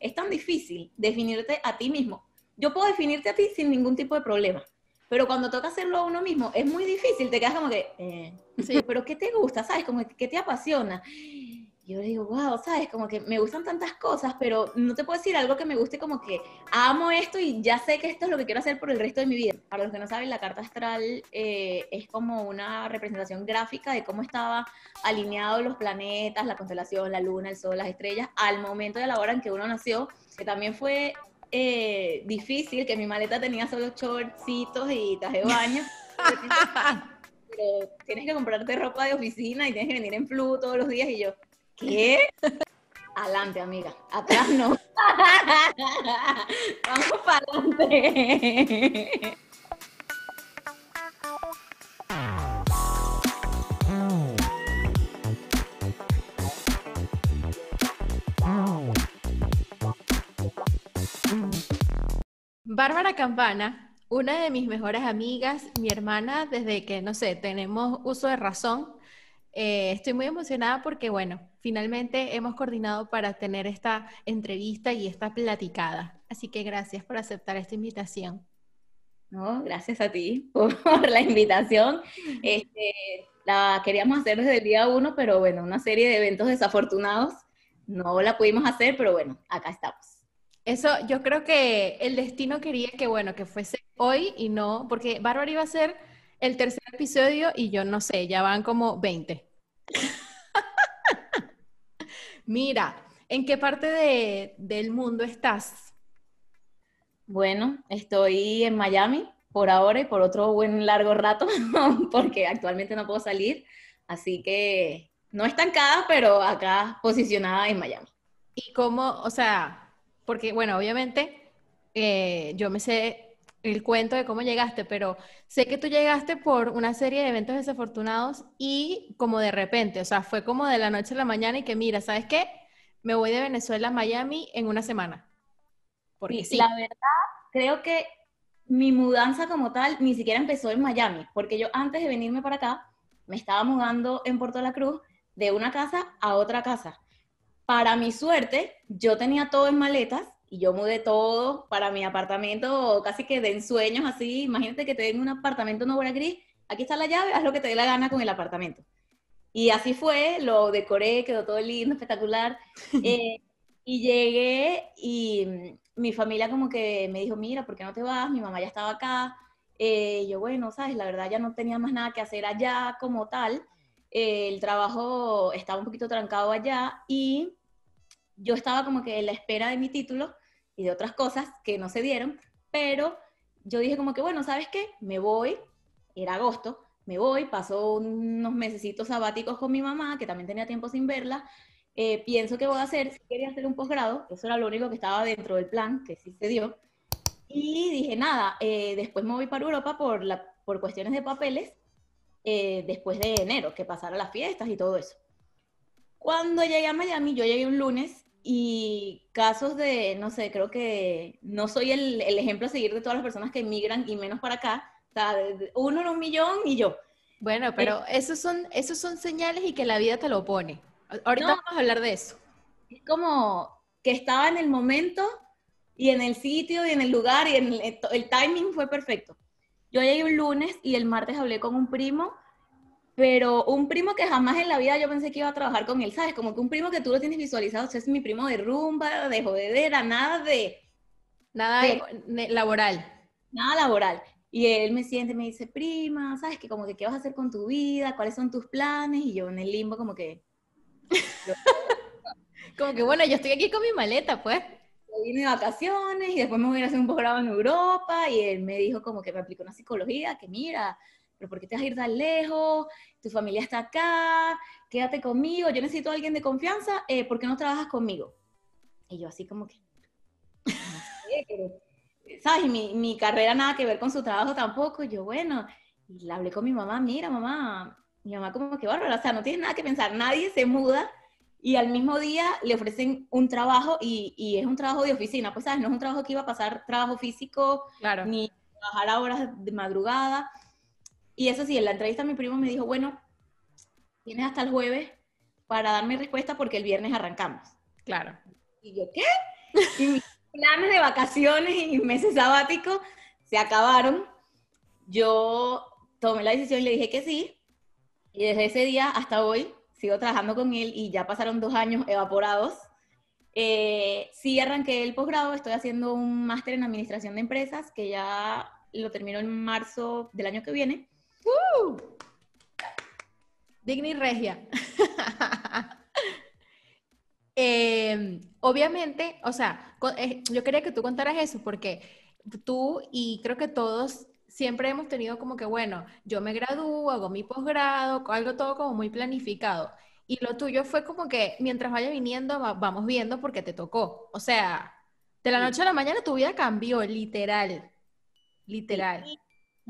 es tan difícil definirte a ti mismo. Yo puedo definirte a ti sin ningún tipo de problema, pero cuando toca hacerlo a uno mismo es muy difícil, te quedas como que, eh, sí, pero ¿qué te gusta? ¿Sabes? Como que ¿qué te apasiona yo digo, wow, sabes, como que me gustan tantas cosas, pero no te puedo decir algo que me guste como que amo esto y ya sé que esto es lo que quiero hacer por el resto de mi vida. Para los que no saben, la carta astral eh, es como una representación gráfica de cómo estaba alineados los planetas, la constelación, la luna, el sol, las estrellas, al momento de la hora en que uno nació, que también fue eh, difícil, que mi maleta tenía solo shortcitos y traje de baño. pero tienes que comprarte ropa de oficina y tienes que venir en flu todos los días y yo, ¿Qué? Adelante, amiga. Atrás no. Vamos para adelante. Bárbara Campana, una de mis mejores amigas, mi hermana, desde que, no sé, tenemos uso de razón, eh, estoy muy emocionada porque, bueno, finalmente hemos coordinado para tener esta entrevista y esta platicada. Así que gracias por aceptar esta invitación. No, gracias a ti por la invitación. Este, la queríamos hacer desde el día uno, pero bueno, una serie de eventos desafortunados. No la pudimos hacer, pero bueno, acá estamos. Eso, yo creo que el destino quería que, bueno, que fuese hoy y no, porque Bárbara iba a ser el tercer episodio y yo no sé, ya van como 20. Mira, ¿en qué parte del mundo estás? Bueno, estoy en Miami por ahora y por otro buen largo rato, porque actualmente no puedo salir, así que no estancada, pero acá posicionada en Miami. ¿Y cómo, o sea, porque bueno, obviamente eh, yo me sé el cuento de cómo llegaste, pero sé que tú llegaste por una serie de eventos desafortunados y como de repente, o sea, fue como de la noche a la mañana y que mira, ¿sabes qué? Me voy de Venezuela a Miami en una semana. Porque sí, La verdad, creo que mi mudanza como tal ni siquiera empezó en Miami, porque yo antes de venirme para acá, me estaba mudando en Puerto La Cruz de una casa a otra casa. Para mi suerte, yo tenía todo en maletas y yo mudé todo para mi apartamento, casi que de ensueños así. Imagínate que te den un apartamento no obra gris, aquí está la llave, haz lo que te dé la gana con el apartamento. Y así fue, lo decoré, quedó todo lindo, espectacular. Eh, y llegué y mm, mi familia como que me dijo, mira, ¿por qué no te vas? Mi mamá ya estaba acá. Eh, yo, bueno, sabes, la verdad ya no tenía más nada que hacer allá como tal. Eh, el trabajo estaba un poquito trancado allá y yo estaba como que en la espera de mi título y de otras cosas que no se dieron, pero yo dije como que, bueno, ¿sabes qué? Me voy, era agosto, me voy, pasó unos mesecitos sabáticos con mi mamá, que también tenía tiempo sin verla, eh, pienso que voy a hacer, si quería hacer un posgrado, eso era lo único que estaba dentro del plan, que sí se dio, y dije, nada, eh, después me voy para Europa por, la, por cuestiones de papeles, eh, después de enero, que pasara las fiestas y todo eso. Cuando llegué a Miami, yo llegué un lunes y casos de, no sé, creo que no soy el, el, ejemplo a seguir de todas las personas que emigran y menos para acá. O sea, uno en un millón y yo. Bueno, pero esos, son, esos son señales y que la vida te lo pone. Ahorita vamos a hablar de eso. Es como que estaba en el momento y en el sitio y en el lugar y en el, el timing fue perfecto. Yo llegué un lunes y el martes hablé con un primo pero un primo que jamás en la vida yo pensé que iba a trabajar con él, ¿sabes? Como que un primo que tú lo tienes visualizado, o sea, es mi primo de rumba, de jodedera, nada de... Nada laboral. Nada laboral. Y él me siente, me dice, prima, ¿sabes? Que como que qué vas a hacer con tu vida, cuáles son tus planes, y yo en el limbo como que... como que bueno, yo estoy aquí con mi maleta, pues. Yo vine de vacaciones y después me voy a hacer un posgrado en Europa y él me dijo como que me aplicó una psicología, que mira, pero ¿por qué te vas a ir tan lejos? Tu familia está acá, quédate conmigo, yo necesito a alguien de confianza, eh, ¿por qué no trabajas conmigo? Y yo así como que, no sé, pero, ¿sabes? Mi, mi carrera nada que ver con su trabajo tampoco, yo bueno, y le hablé con mi mamá, mira mamá, mi mamá como que bárbara, o sea, no tiene nada que pensar, nadie se muda y al mismo día le ofrecen un trabajo y, y, es un trabajo de oficina, pues sabes, no es un trabajo que iba a pasar trabajo físico, claro. ni trabajar a horas de madrugada, y eso sí, en la entrevista mi primo me dijo, bueno, tienes hasta el jueves para darme respuesta porque el viernes arrancamos. Claro. Y yo, ¿qué? y mis planes de vacaciones y meses sabáticos se acabaron. Yo tomé la decisión y le dije que sí. Y desde ese día hasta hoy sigo trabajando con él y ya pasaron dos años evaporados. Eh, sí arranqué el posgrado, estoy haciendo un máster en administración de empresas que ya lo termino en marzo del año que viene. ¡Uh! Digni Regia. Em, obviamente, o sea, eh, yo quería que tú contaras eso porque tú y creo que todos siempre hemos tenido como que, bueno, yo me gradúo, hago mi posgrado, algo todo como muy planificado. Y lo tuyo fue como que mientras vaya viniendo, vamos viendo porque te tocó. O sea, de la noche a la mañana tu vida cambió, literal. Literal.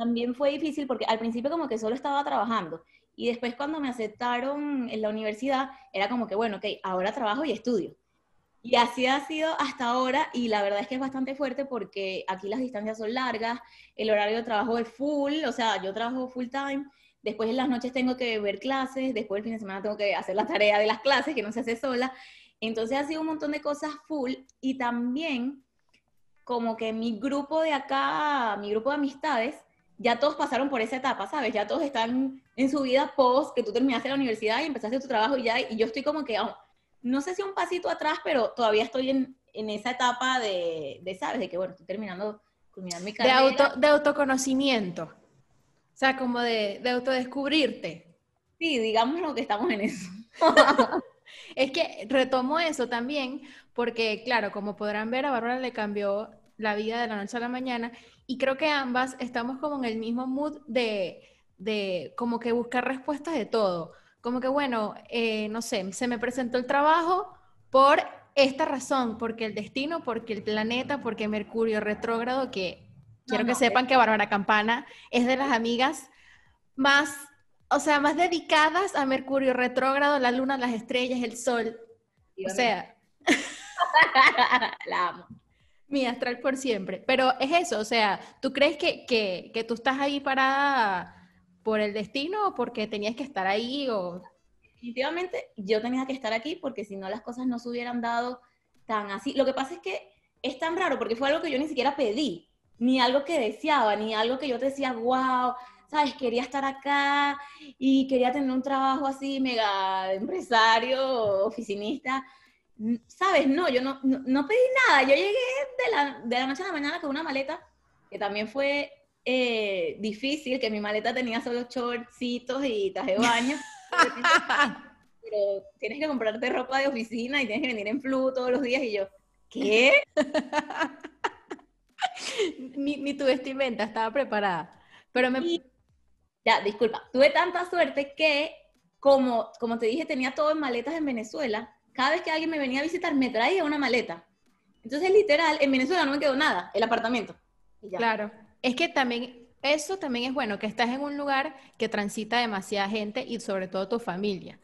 También fue difícil porque al principio como que solo estaba trabajando. Y después cuando me aceptaron en la universidad, era como que, bueno, ok, ahora trabajo y estudio. Y así ha sido hasta ahora y la verdad es que es bastante fuerte porque aquí las distancias son largas, el horario de trabajo es full, o sea, yo trabajo full time después en las noches tengo que ver clases, después el fin de semana tengo que hacer la tarea de las clases, que no se hace sola. Entonces ha sido un montón de cosas full y también como que mi grupo de acá, mi grupo de amistades, ya todos pasaron por esa etapa, ¿sabes? Ya todos están en su vida post que tú terminaste la universidad y empezaste tu trabajo y ya, y yo estoy como que, oh, no sé si un pasito atrás, pero todavía estoy en, en esa etapa de, de, ¿sabes? De que, bueno, estoy terminando, terminando mi carrera. De, auto, de autoconocimiento. O sea, como de, de autodescubrirte. Sí, digamos lo que estamos en eso. es que retomo eso también, porque claro, como podrán ver, a Bárbara le cambió la vida de la noche a la mañana y creo que ambas estamos como en el mismo mood de, de como que buscar respuestas de todo. Como que, bueno, eh, no sé, se me presentó el trabajo por esta razón, porque el destino, porque el planeta, porque Mercurio retrógrado, que Quiero que sepan que Bárbara Campana es de las amigas más, o sea, más dedicadas a Mercurio retrógrado, la luna, las estrellas, el sol. o sea, la amo. Mi astral por siempre. Pero es eso, o sea, ¿tú crees que, que, que tú estás ahí parada por el destino o porque tenías que estar ahí? O... Definitivamente yo tenía que estar aquí porque si no las cosas no se hubieran dado tan así. Lo que pasa es que es tan raro porque fue algo que yo ni siquiera pedí ni algo que deseaba, ni algo que yo decía, wow, ¿sabes? Quería estar acá y quería tener un trabajo así, mega empresario, oficinista. ¿Sabes? No, yo no, no, pedí nada. Yo llegué de la, de la, noche a la mañana con una maleta, que también fue eh, difícil, que mi maleta tenía solo shortcitos y traje de baño. pero tienes que comprarte ropa de oficina y tienes que venir en flu todos los días y yo, ¿qué? ni, tu vestimenta estaba preparada. Pero me... ya, disculpa, tuve tanta suerte que, como, como te dije, tenía todo en maletas en Venezuela. Cada vez que alguien me venía a visitar, me traía una maleta. Entonces, literal, en Venezuela no me quedó nada, el apartamento. Claro, es que también, eso también es bueno, que estás en un lugar que transita demasiada gente y sobre todo tu familia.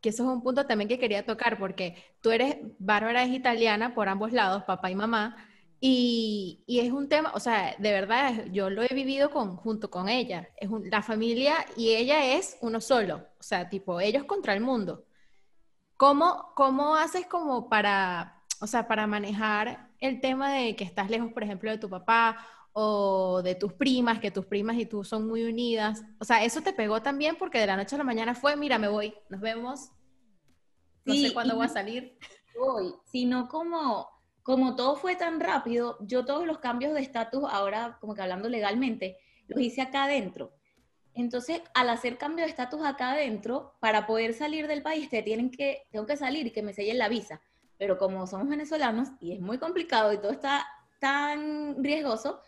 Que eso es un punto también que quería tocar, porque tú eres, Bárbara es italiana por ambos lados, papá y mamá, y, y, es un tema, o sea, de verdad, yo lo he vivido junto con ella. Es la familia y ella es uno solo, o sea, tipo, ellos contra el mundo. ¿Cómo, cómo haces como para, o sea, para manejar el tema de que estás lejos, por ejemplo, de tu papá o de tus primas, que tus primas y tú son muy unidas? O sea, eso te pegó también porque de la noche a la mañana fue, mira, me voy, nos vemos, no sé cuándo voy a salir. Voy, sino como como todo fue tan rápido, yo todos los cambios de estatus, ahora como que hablando legalmente, los hice acá adentro. Entonces, al hacer cambio de estatus acá adentro, para poder salir del país, te tienen que, tengo que salir y que me sellen la visa. Pero como somos venezolanos y es muy complicado y todo está tan riesgoso,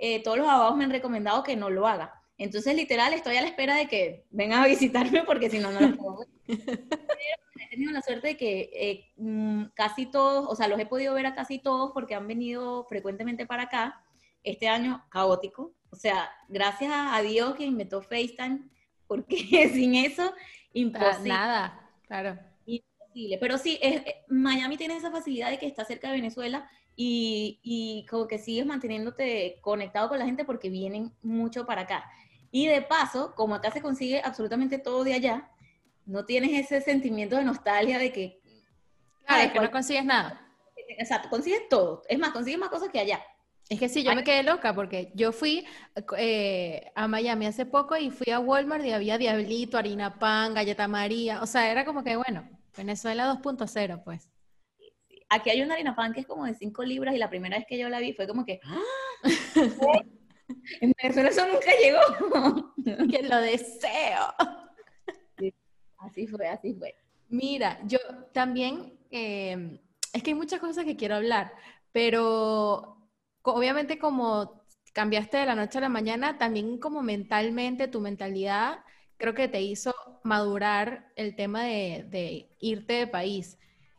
eh, todos los abogados me han recomendado que no lo haga. Entonces, literal, estoy a la espera de que vengan a visitarme porque si no, no lo puedo. he tenido la suerte de que eh, mm, casi todos, o sea, los he podido ver a casi todos porque han venido frecuentemente para acá. Este año caótico, o sea, gracias a Dios que inventó FaceTime, porque sin eso, imposible. Nada, claro. Imposible. Pero sí, es, eh, Miami tiene esa facilidad de que está cerca de Venezuela y, y como que sigues manteniéndote conectado con la gente porque vienen mucho para acá. Y de paso, como acá se consigue absolutamente todo de allá, no tienes ese sentimiento de nostalgia de que... Claro, que no consigues nada. exacto, consigues todo. Es más, consigues más cosas que allá. Es que sí, yo me quedé loca porque yo fui eh, a Miami hace poco y fui a Walmart y había Diablito, harina pan, galleta María. O sea, era como que, bueno, Venezuela 2.0, pues. Aquí hay una harina pan que es como de 5 libras y la primera vez que yo la vi fue como que, ¡Ah! en Venezuela eso nunca llegó. que lo deseo. así fue, así fue. Mira, yo también, eh, es que hay muchas cosas que quiero hablar, pero obviamente como cambiaste de la noche a la mañana, también como mentalmente, tu mentalidad creo que te hizo madurar el tema de, irte de país.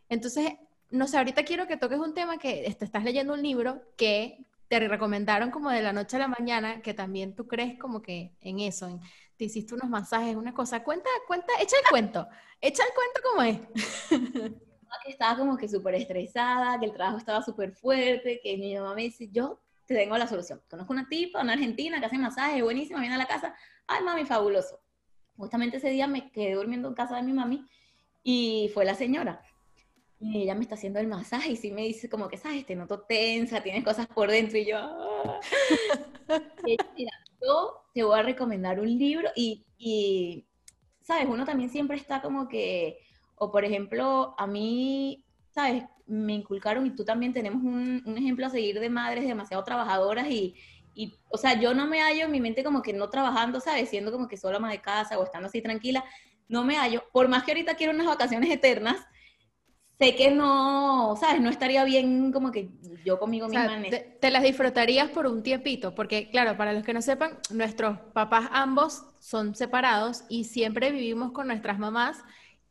Entonces, no sé, ahorita quiero que toques un tema que te estás leyendo un libro que te recomendaron como de la noche a la mañana, que también tú crees como que en eso, en, te hiciste unos masajes, una cosa. Cuenta, cuenta, echa el cuento, echa el cuento cómo es. que estaba como que súper estresada, que el trabajo estaba súper fuerte, que mi mamá me dice, yo te tengo la solución. Conozco una tipa, una argentina que hace masajes, buenísima, viene a la casa, ay mami, fabuloso. Justamente ese día me quedé durmiendo en casa de mi mami y fue la señora. Y ella me está haciendo el masaje y sí me dice como que, sabes, te noto tensa, tienes cosas por dentro y yo... Ah". mira, yo te voy a recomendar un libro y, y, sabes, uno también siempre está como que o por ejemplo, a mí, ¿sabes? Me inculcaron y tú también tenemos un, ejemplo a seguir de madres demasiado trabajadoras y, y, o sea, yo no me hallo en mi mente como que no trabajando, ¿sabes? Siendo como que solo ama de casa o estando así tranquila, no me hallo. Por más que ahorita quiero unas vacaciones eternas, sé que no, ¿sabes? No estaría bien como que yo conmigo misma. te, te, las disfrutarías por un tiempito, porque claro, para los que no sepan, nuestros papás ambos son separados y siempre vivimos con nuestras mamás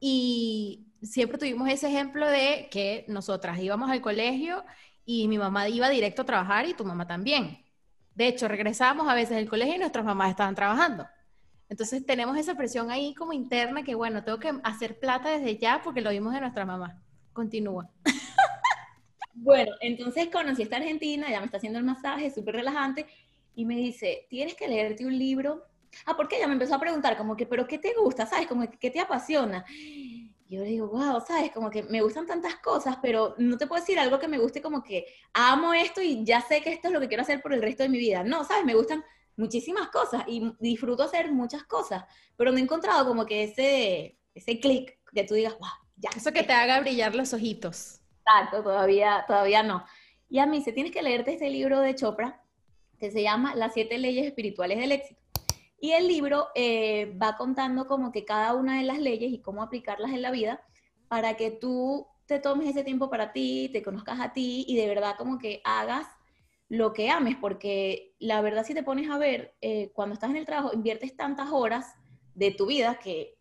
y siempre tuvimos ese ejemplo de que nosotras íbamos al colegio y mi mamá iba directo a trabajar y tu mamá también. De hecho, regresábamos a veces del colegio y nuestras mamás estaban trabajando. Entonces tenemos esa presión ahí como interna que, bueno, tengo que hacer plata desde ya porque lo vimos de nuestra mamá. Continúa. Bueno, entonces conocí a esta argentina, ya me está haciendo el masaje, súper relajante, y me dice, tienes que leerte un libro Ah, porque ella me empezó a preguntar como que, pero ¿qué te gusta? ¿Sabes? Como que, ¿qué te apasiona? yo le digo, wow, ¿sabes? Como que me gustan tantas cosas, pero no te puedo decir algo que me guste como que amo esto y ya sé que esto es lo que quiero hacer por el resto de mi vida. No, ¿sabes? Me gustan muchísimas cosas y disfruto hacer muchas cosas, pero no he encontrado como que ese, ese clic que tú digas, wow, ya. Eso que te haga brillar los ojitos. Exacto, todavía, todavía no. Y a mí se tienes que leerte este libro de Chopra que se llama Las siete leyes espirituales del éxito. Y el libro eh, va contando como que cada una de las leyes y cómo aplicarlas en la vida para que tú te tomes ese tiempo para ti, te conozcas a ti y de verdad como que hagas lo que ames, porque la verdad si te pones a ver, eh, cuando estás en el trabajo inviertes tantas horas de tu vida que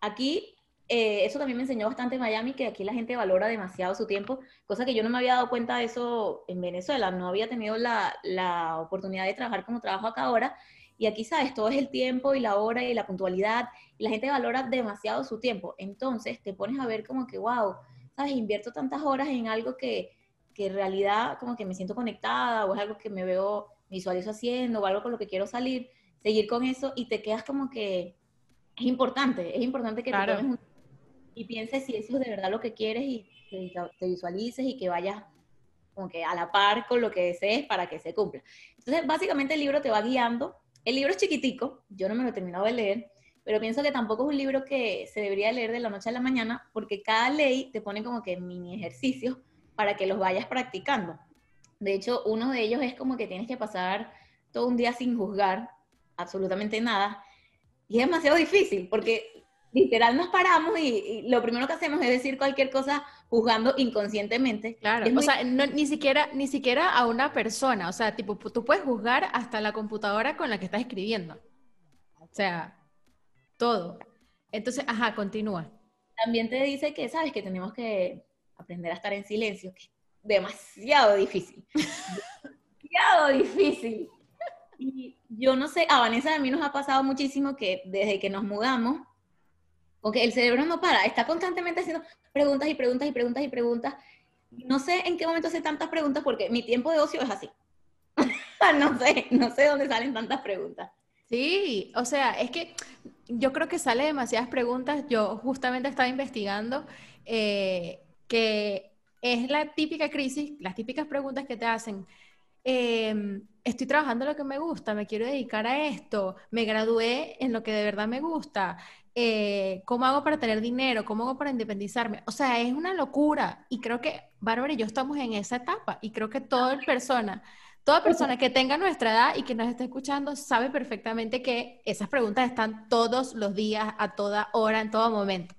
aquí, eh, eso también me enseñó bastante en Miami, que aquí la gente valora demasiado su tiempo, cosa que yo no me había dado cuenta de eso en Venezuela, no había tenido la, la oportunidad de trabajar como trabajo acá ahora y aquí, ¿sabes? Todo es el tiempo y la hora y la puntualidad. Y la gente valora demasiado su tiempo. Entonces te pones a ver como que, wow, ¿sabes? Invierto tantas horas en algo que, que en realidad como que me siento conectada o es algo que me veo, visualizo haciendo o algo con lo que quiero salir, seguir con eso y te quedas como que es importante, es importante que te tomes un, y pienses si eso es de verdad lo que quieres y te, te visualices y que vayas como que a la par con lo que desees para que se cumpla. Entonces, básicamente el libro te va guiando el libro es chiquitico, yo no me lo he terminado de leer, pero pienso que tampoco es un libro que se debería leer de la noche a la mañana, porque cada ley te pone como que mini ejercicios para que los vayas practicando. De hecho, uno de ellos es como que tienes que pasar todo un día sin juzgar absolutamente nada. Y es demasiado difícil, porque literal nos paramos y, lo primero que hacemos es decir cualquier cosa juzgando inconscientemente. Claro, o sea, ni, siquiera, ni siquiera a una persona, o sea, tipo, tú puedes juzgar hasta la computadora con la que estás escribiendo. O sea, todo. Entonces, ajá, continúa. También te dice que, sabes, que tenemos que aprender a estar en silencio, que es demasiado difícil. demasiado difícil. Y yo no sé, a Vanessa a mí nos ha pasado muchísimo que desde que nos mudamos, porque el cerebro no para, está constantemente haciendo preguntas y preguntas y preguntas y preguntas. No sé en qué momento hace tantas preguntas porque mi tiempo de ocio es así. no sé, no sé dónde salen tantas preguntas. Sí, o sea, es que yo creo que sale demasiadas preguntas. Yo justamente estaba investigando eh, que es la típica crisis, las típicas preguntas que te hacen. Em, estoy trabajando lo que me gusta, me quiero dedicar a esto, me gradué en lo que de verdad me gusta, eh, ¿cómo hago para tener dinero? ¿Cómo hago para independizarme? O sea, es una locura y creo que Bárbara y yo estamos en esa etapa y creo que toda persona, toda persona que tenga nuestra edad y que nos esté escuchando sabe perfectamente que esas preguntas están todos los días, a toda hora, en todo momento.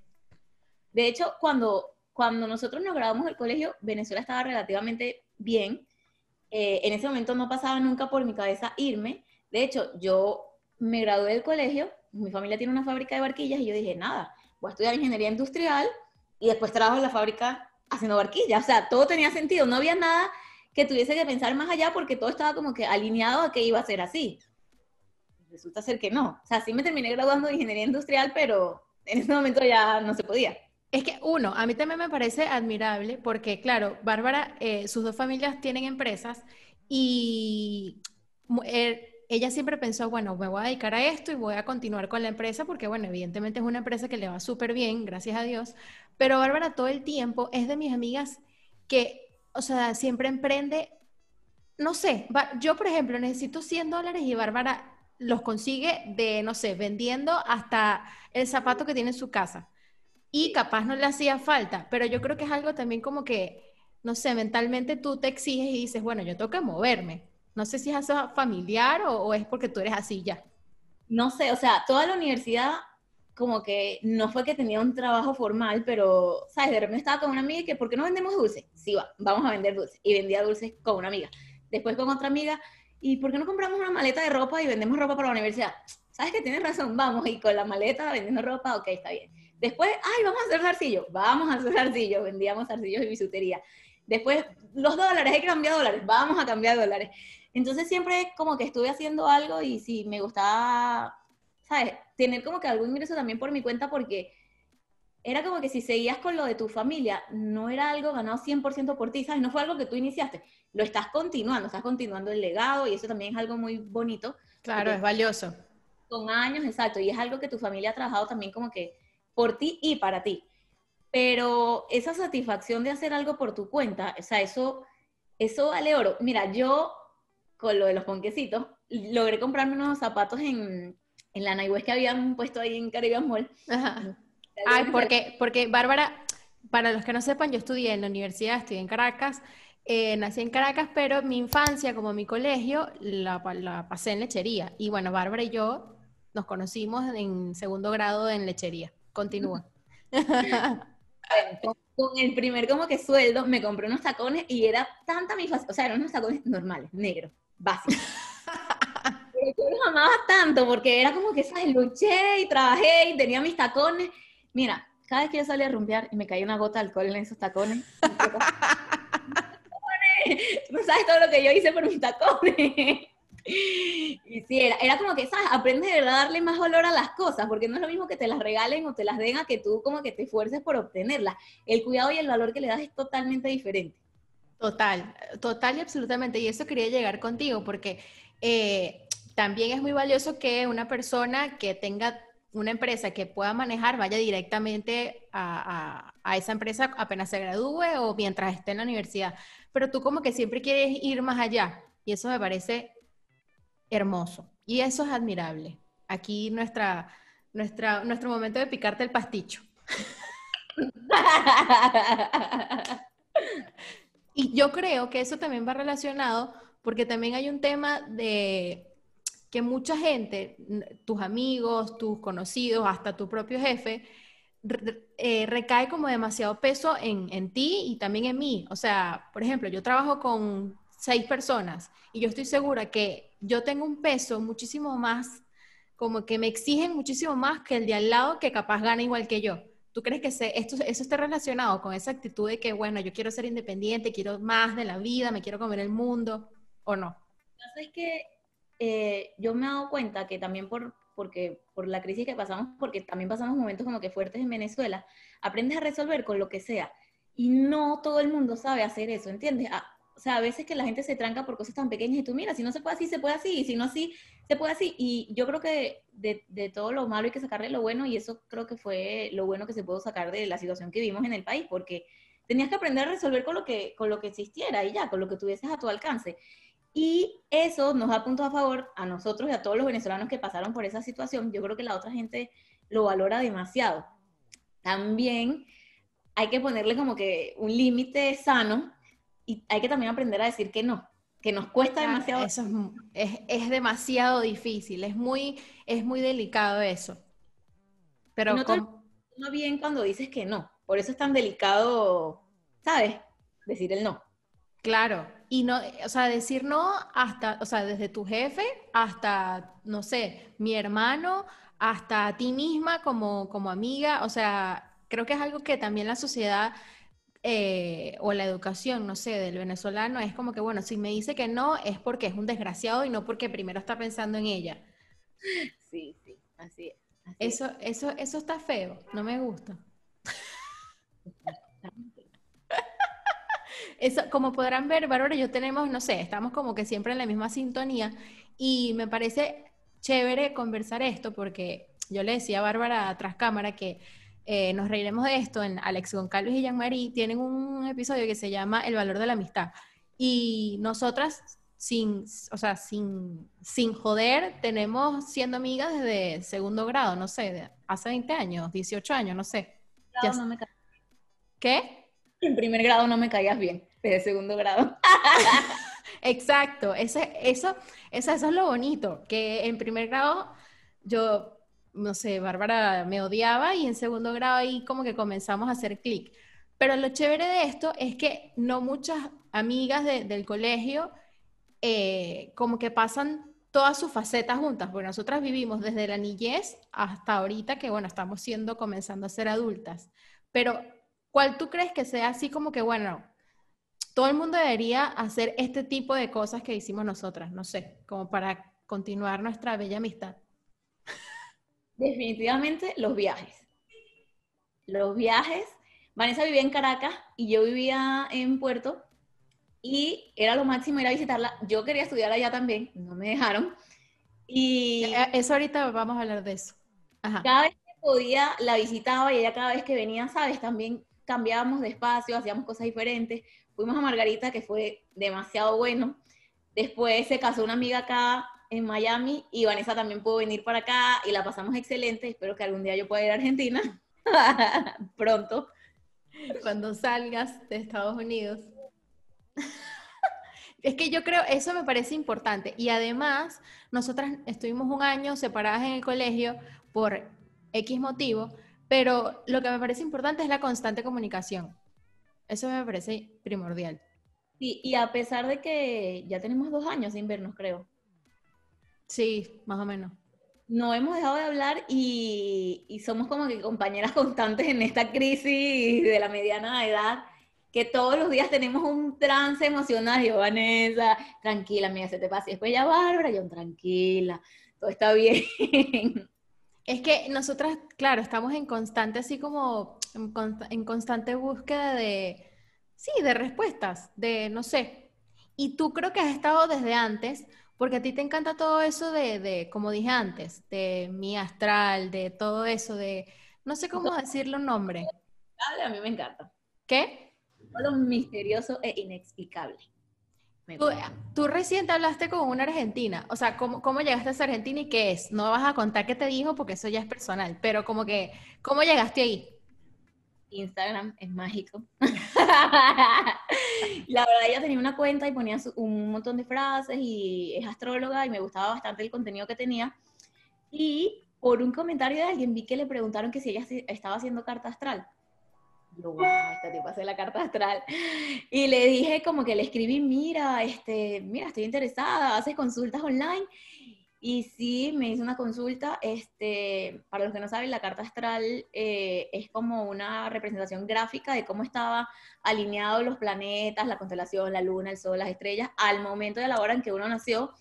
De hecho, cuando, cuando nosotros nos graduamos del colegio, Venezuela estaba relativamente bien. Eh, en ese momento no pasaba nunca por mi cabeza irme. De hecho, yo me gradué del colegio, mi familia tiene una fábrica de barquillas y yo dije, nada, voy a estudiar ingeniería industrial y después trabajo en la fábrica haciendo barquillas. O sea, todo tenía sentido, no había nada que tuviese que pensar más allá porque todo estaba como que alineado a que iba a ser así. Resulta ser que no. O sea, sí me terminé graduando de ingeniería industrial, pero en ese momento ya no se podía. Es que uno, a mí también me parece admirable porque, claro, Bárbara, eh, sus dos familias tienen empresas y eh, ella siempre pensó, bueno, me voy a dedicar a esto y voy a continuar con la empresa porque, bueno, evidentemente es una empresa que le va súper bien, gracias a Dios. Pero Bárbara todo el tiempo es de mis amigas que, o sea, siempre emprende, no sé, yo por ejemplo necesito 100 dólares y Bárbara los consigue de, no sé, vendiendo hasta el zapato que tiene en su casa y capaz no le hacía falta, pero yo creo que es algo también como que, no sé, mentalmente tú te exiges y dices, bueno, yo tengo que moverme. No sé si es eso familiar o, es porque tú eres así ya. No sé, o sea, toda la universidad como que no fue que tenía un trabajo formal, pero, ¿sabes? De repente estaba con una amiga y que, ¿por qué no vendemos dulces? Sí, va, vamos a vender dulces. Y vendía dulces con una amiga. Después con otra amiga, ¿y por qué no compramos una maleta de ropa y vendemos ropa para la universidad? ¿Sabes que tienes razón? Vamos, y con la maleta vendiendo ropa, ok, está bien. Después, ay, vamos a hacer zarcillo. Vamos a hacer zarcillo. Vendíamos zarcillos y bisutería. Después, los dólares, hay que cambiar dólares. Vamos a cambiar dólares. Entonces siempre como que estuve haciendo algo y si me gustaba, ¿sabes? Tener como que algún ingreso también por mi cuenta porque era como que si seguías con lo de tu familia, no era algo ganado 100% por ti, ¿sabes? No fue algo que tú iniciaste, lo estás continuando, estás continuando el legado y eso también es algo muy bonito. Claro, es valioso. Con años, exacto, y es algo que tu familia ha trabajado también como que por ti y para ti. Pero esa satisfacción de hacer algo por tu cuenta, o sea, eso, eso vale oro. Mira, yo con lo de los ponquecitos, logré comprarme unos zapatos en, en la Naiwes que habían puesto ahí en Caribbean Mall. Ajá. Ay, porque, porque Bárbara, para los que no sepan, yo estudié en la universidad, estudié en Caracas, eh, nací en Caracas, pero mi infancia, como mi colegio, la, la pasé en lechería. Y bueno, Bárbara y yo nos conocimos en segundo grado en lechería. Continúa. con, el primer como que sueldo me compré unos tacones y era tanta mi facilidad, o sea, eran unos tacones normales, negros, básicos. Pero yo los amaba tanto porque era como que, ¿sabes? Luché y trabajé y tenía mis tacones. Mira, cada vez que yo salía a rumbear y me caía una gota de alcohol en esos tacones. no sabes todo lo que yo hice por mis tacones. Y sí, era, era, como que, ¿sabes? Aprende de darle más valor a las cosas, porque no es lo mismo que te las regalen o te las den a que tú como que te esfuerces por obtenerlas. El cuidado y el valor que le das es totalmente diferente. Total, total y absolutamente. Y eso quería llegar contigo, porque eh, también es muy valioso que una persona que tenga una empresa que pueda manejar vaya directamente a, esa empresa apenas se gradúe o mientras esté en la universidad. Pero tú como que siempre quieres ir más allá. Y eso me parece hermoso. Y eso es admirable. Aquí nuestra, nuestra, nuestro momento de picarte el pasticho. y yo creo que eso también va relacionado porque también hay un tema de que mucha gente, tus amigos, tus conocidos, hasta tu propio jefe, eh, recae como demasiado peso en, en ti y también en mí. O sea, por ejemplo, yo trabajo con seis personas y yo estoy segura que yo tengo un peso muchísimo más, como que me exigen muchísimo más que el de al lado que capaz gana igual que yo. ¿Tú crees que esto, eso esté relacionado con esa actitud de que, bueno, yo quiero ser independiente, quiero más de la vida, me quiero comer el mundo, o no? Es que eh, yo me he dado cuenta que también por, porque, por la crisis que pasamos, porque también pasamos momentos como que fuertes en Venezuela, aprendes a resolver con lo que sea. Y no todo el mundo sabe hacer eso, ¿entiendes? Ah, o sea, a veces que la gente se tranca por cosas tan pequeñas y tú, mira, si no se puede así, se puede así, y si no así, se puede así. Y yo creo que de, de, todo lo malo hay que sacarle lo bueno, y eso creo que fue lo bueno que se pudo sacar de la situación que vimos en el país, porque tenías que aprender a resolver con lo que, con lo que existiera y ya, con lo que tuvieses a tu alcance. Y eso nos da puntos a favor a nosotros y a todos los venezolanos que pasaron por esa situación. Yo creo que la otra gente lo valora demasiado. También hay que ponerle como que un límite sano y hay que también aprender a decir que no, que nos cuesta demasiado. Eso es, es, demasiado difícil, es muy, es muy delicado eso. Pero no, no bien cuando dices que no, por eso es tan delicado, ¿sabes? Decir el no. Claro, y no, o sea, decir no hasta, o sea, desde tu jefe hasta, no sé, mi hermano, hasta ti misma como, como amiga, o sea, creo que es algo que también la sociedad eh, o la educación, no sé, del venezolano es como que, bueno, si me dice que no es porque es un desgraciado y no porque primero está pensando en ella. Sí, sí, así es. eso, eso, eso está feo, no me gusta. Eso, como podrán ver, Bárbara y yo tenemos, no sé, estamos como que siempre en la misma sintonía y me parece chévere conversar esto porque yo le decía a Bárbara tras cámara que eh, nos reiremos de esto en Alex Goncalves y Jean-Marie tienen un episodio que se llama El valor de la amistad y nosotras sin, o sea, sin, sin joder, tenemos siendo amigas desde segundo grado, no sé, hace 20 años, 18 años, no sé. ¿Qué? En primer grado no me caías bien, desde segundo grado. Exacto, ese, eso, eso, eso es lo bonito, que en primer grado yo, no sé, Bárbara me odiaba y en segundo grado ahí como que comenzamos a hacer clic. Pero lo chévere de esto es que no muchas amigas del colegio eh, como que pasan todas sus facetas juntas, porque nosotras vivimos desde la niñez hasta ahorita que, bueno, estamos siendo, comenzando a ser adultas. Pero ¿Cuál tú crees que sea así como que, bueno, todo el mundo debería hacer este tipo de cosas que hicimos nosotras? No sé, como para continuar nuestra bella amistad. Definitivamente los viajes. Los viajes. Vanessa vivía en Caracas y yo vivía en Puerto y era lo máximo ir a visitarla. Yo quería estudiar allá también, no me dejaron. Y eh, eso ahorita vamos a hablar de eso. Cada vez que podía la visitaba y ella cada vez que venía, sabes, también cambiábamos de espacio, hacíamos cosas diferentes. Fuimos a Margarita, que fue demasiado bueno. Después se casó una amiga acá en Miami y Vanessa también pudo venir para acá y la pasamos excelente. Espero que algún día yo pueda ir a Argentina pronto. Cuando salgas de Estados Unidos. Es que yo creo, eso me parece importante. Y además, nosotras estuvimos un año separadas en el colegio por X motivo, pero lo que me parece importante es la constante comunicación. Eso me parece primordial. Sí, y a pesar de que ya tenemos dos años sin vernos, creo. Sí, más o menos. No hemos dejado de hablar y, y somos como que compañeras constantes en esta crisis de la mediana edad, que todos los días tenemos un trance emocional. Yo, Vanessa, tranquila, mira, se te pasa. Y después ya, Bárbara, yo, tranquila, todo está bien. Es que nosotras, claro, estamos en constante, así como en, constante búsqueda de, sí, de respuestas, de, no sé. Y tú creo que has estado desde antes, porque a ti te encanta todo eso de, de como dije antes, de mi astral, de todo eso, de, no sé cómo decirle un nombre. A mí me encanta. ¿Qué? Lo misterioso e inexplicable. Tú, recién te hablaste con una argentina, o sea, ¿cómo, ¿cómo, llegaste a esa argentina y qué es? No vas a contar qué te dijo porque eso ya es personal, pero como que, ¿cómo llegaste ahí? Instagram es mágico. la verdad, ella tenía una cuenta y ponía un montón de frases y es astróloga y me gustaba bastante el contenido que tenía. Y por un comentario de alguien vi que le preguntaron que si ella estaba haciendo carta astral yo, wow, esta hace la carta astral. Y le dije como que le escribí, mira, este, mira, estoy interesada, haces consultas online. Y sí, me hizo una consulta. Este, para los que no saben, la carta astral eh, es como una representación gráfica de cómo estaba alineados los planetas, la constelación, la luna, el sol, las estrellas, al momento de la hora en que uno nació.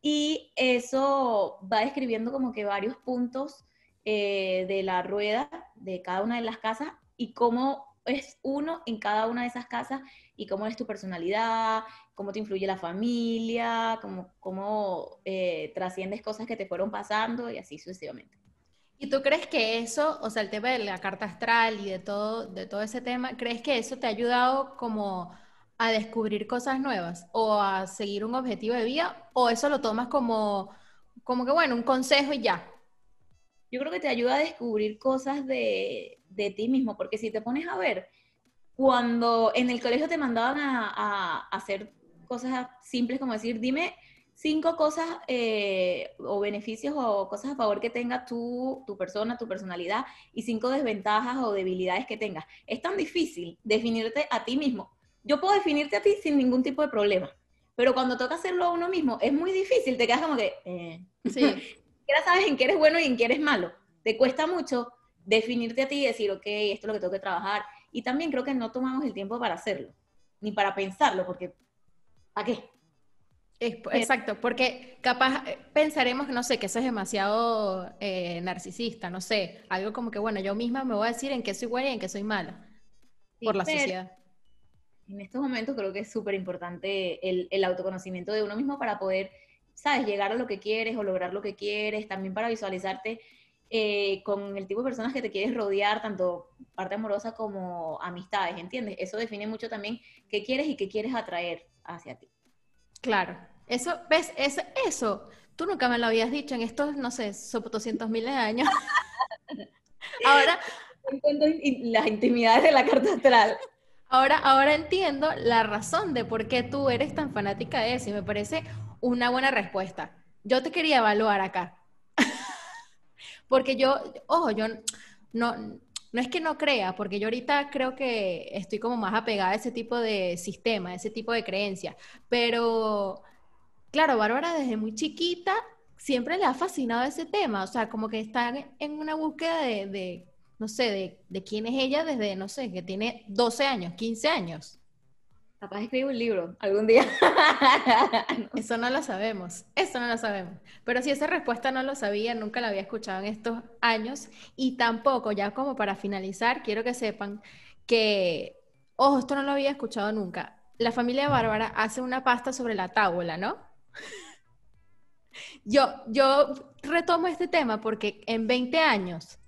Y eso va describiendo como que varios puntos eh, de la rueda de cada una de las casas y cómo es uno en cada una de esas casas y cómo es tu personalidad, cómo te influye la familia, cómo, cómo eh, trasciendes cosas que te fueron pasando y así sucesivamente. ¿Y tú crees que eso, o sea, el tema de la carta astral y de todo, de todo ese tema, crees que eso te ha ayudado como a descubrir cosas nuevas o a seguir un objetivo de vida o eso lo tomas como, como que, bueno, un consejo y ya? Yo creo que te ayuda a descubrir cosas de, de ti mismo, porque si te pones a ver, cuando en el colegio te mandaban a, a hacer cosas simples como decir, dime cinco cosas eh, o beneficios o cosas a favor que tenga tu, tu persona, tu personalidad y cinco desventajas o debilidades que tengas. Es tan difícil definirte a ti mismo. Yo puedo definirte a ti sin ningún tipo de problema, pero cuando toca hacerlo a uno mismo es muy difícil, te quedas como que, eh. sí. ya sabes en qué eres bueno y en qué eres malo. Te cuesta mucho definirte a ti y decir, ok, esto es lo que tengo que trabajar. Y también creo que no tomamos el tiempo para hacerlo, ni para pensarlo, porque ¿a qué? exacto, porque capaz eh, pensaremos, no sé, que eso es demasiado eh, narcisista, no sé, algo como que, bueno, yo misma me voy a decir en qué soy buena y en qué soy mala, por la sociedad. En estos momentos creo que es súper importante el, autoconocimiento de uno mismo para poder, sabes, llegar a lo que quieres o lograr lo que quieres, también para visualizarte eh, con el tipo de personas que te quieres rodear, tanto parte amorosa como amistades, ¿entiendes? Eso define mucho también qué quieres y qué quieres atraer hacia ti. Claro. Eso, ¿ves? Eso, eso, tú nunca me lo habías dicho en estos, no sé, 200 mil años. ahora... Las intimidades de la carta astral. Ahora, ahora entiendo la razón de por qué tú eres tan fanática de eso y me parece una buena respuesta. Yo te quería evaluar acá. Porque yo, ojo, yo no, no es que no crea, porque yo ahorita creo que estoy como más apegada a ese tipo de sistema, a ese tipo de creencias, pero claro, Bárbara desde muy chiquita siempre le ha fascinado ese tema, o sea, como que está en una búsqueda de, no sé, de, quién es ella desde, no sé, que tiene 12 años, 15 años. Capaz escribe un libro algún día. Eso no lo sabemos, eso no lo sabemos. Pero si esa respuesta no lo sabía, nunca la había escuchado en estos años. Y tampoco, ya como para finalizar, quiero que sepan que, ojo, esto no lo había escuchado nunca. La familia Bárbara hace una pasta sobre la tabla, ¿no? Yo, yo retomo este tema porque en 20 años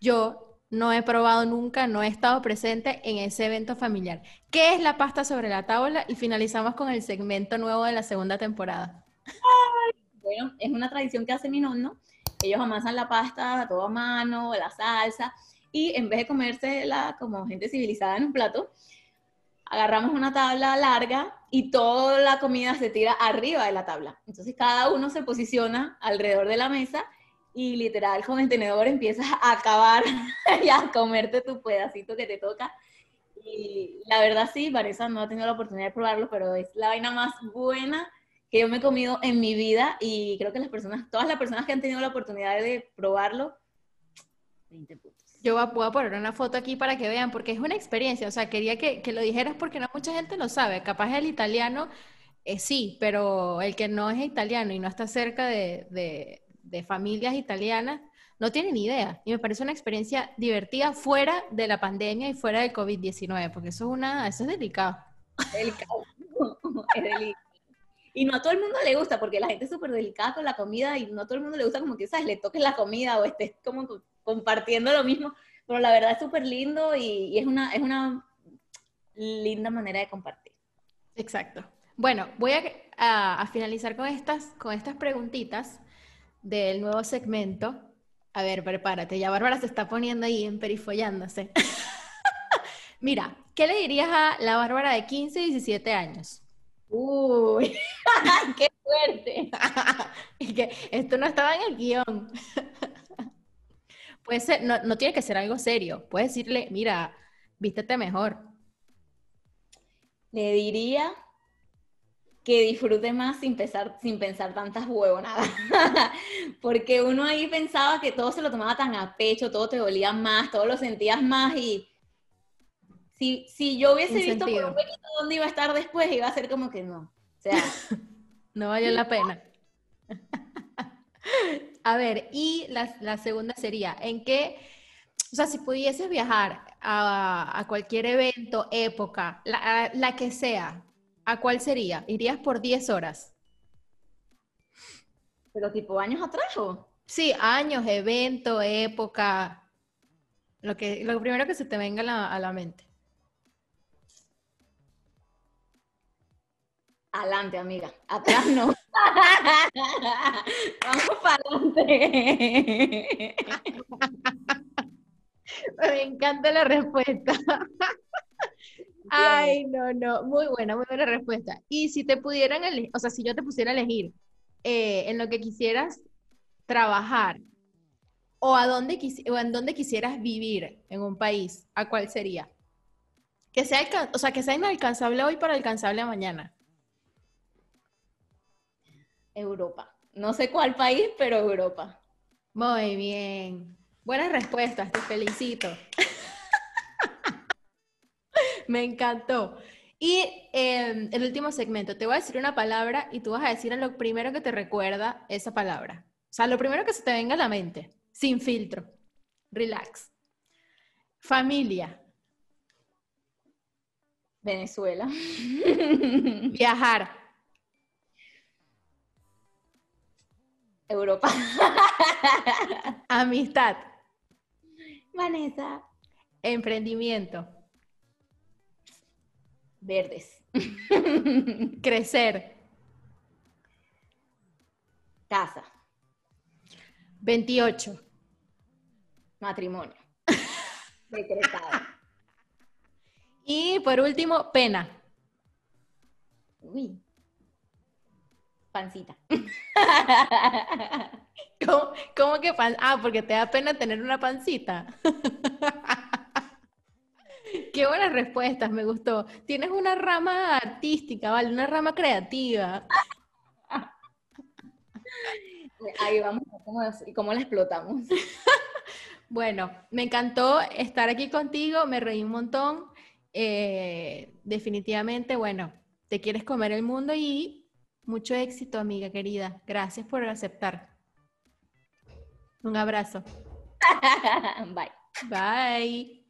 yo no he probado nunca, no he estado presente en ese evento familiar. ¿Qué es la pasta sobre la tabla? Y finalizamos con el segmento nuevo de la segunda temporada. bueno, es una tradición que hace mi nonno. Ellos amasan la pasta a mano, la salsa, y en vez de comérsela como gente civilizada en un plato, agarramos una tabla larga y toda la comida se tira arriba de la tabla. Entonces cada uno se posiciona alrededor de la mesa y literal con el tenedor empiezas a acabar y a comerte tu pedacito que te toca. Y la verdad sí, Vanessa no ha tenido la oportunidad de probarlo, pero es la vaina más buena que yo me he comido en mi vida y creo que las personas, todas las personas que han tenido la oportunidad de probarlo, 20 puntos. Yo voy a poner una foto aquí para que vean, porque es una experiencia, o sea, quería que, que lo dijeras porque no mucha gente lo sabe, capaz el italiano eh, sí, pero el que no es italiano y no está cerca de, de familias italianas no tienen idea. Y me parece una experiencia divertida fuera de la pandemia y fuera del COVID-19, porque eso es, una, eso es delicado. Delicado. es delicado. Y no a todo el mundo le gusta, porque la gente es súper delicada con la comida y no a todo el mundo le gusta como que, ¿sabes? Le toques la comida o estés como compartiendo lo mismo. Pero la verdad es súper lindo y, es, una, es una linda manera de compartir. Exacto. Bueno, voy a, a finalizar con estas, con estas preguntitas del nuevo segmento. A ver, prepárate, ya Bárbara se está poniendo ahí en perifollándose. Mira, ¿qué le dirías a la Bárbara de 15, 17 años? Uy, qué fuerte. que esto no estaba en el guion. Puede ser, no, no tiene que ser algo serio. Puedes decirle, mira, vístete mejor. Le diría que disfrute más sin, pensar, sin pensar tantas huevonadas. Porque uno ahí pensaba que todo se lo tomaba tan a pecho, todo te dolía más, todo lo sentías más y si, si yo hubiese visto por un dónde iba a estar después, iba a ser como que no. O sea, no valió la pena. a ver, y la, segunda sería, ¿en qué, o sea, si pudieses viajar a, a cualquier evento, época, la, la que sea, ¿A cuál sería? ¿Irías por 10 horas? ¿Pero tipo años atrás o? Sí, años, evento, época. Lo, que, lo primero que se te venga a la, a la mente. Adelante, amiga. Atrás no. Vamos para adelante. Me encanta la respuesta. Ay, no, no, muy buena, muy buena respuesta. Y si te pudieran elegir, o sea, si yo te pusiera a elegir eh, en lo que quisieras trabajar o a dónde o en dónde quisieras vivir en un país, ¿a cuál sería? Que sea, o sea, que sea inalcanzable hoy para alcanzable mañana. Europa. No sé cuál país, pero Europa. Muy bien. Buenas respuestas, te felicito. Me encantó. Y em, el último segmento, te voy a decir una palabra y tú vas a decir lo primero que te recuerda esa palabra. O sea, lo primero que se te venga a la mente, sin filtro. Relax. Familia. Venezuela. Viajar. Europa. Amistad. Vanessa. Emprendimiento. Verdes. Crecer. Casa. 28. Matrimonio. Decretado. Y por último, pena. Uy. Pancita. ¿Cómo, que pan? Ah, porque te da pena tener una pancita. Qué buenas respuestas, me gustó. Tienes una rama artística, ¿vale? Una rama creativa. Ahí vamos y cómo la explotamos. Bueno, me encantó estar aquí contigo, me reí un montón. Eh, definitivamente, bueno, te quieres comer el mundo y mucho éxito, amiga querida. Gracias por aceptar. Un abrazo. Bye. Bye.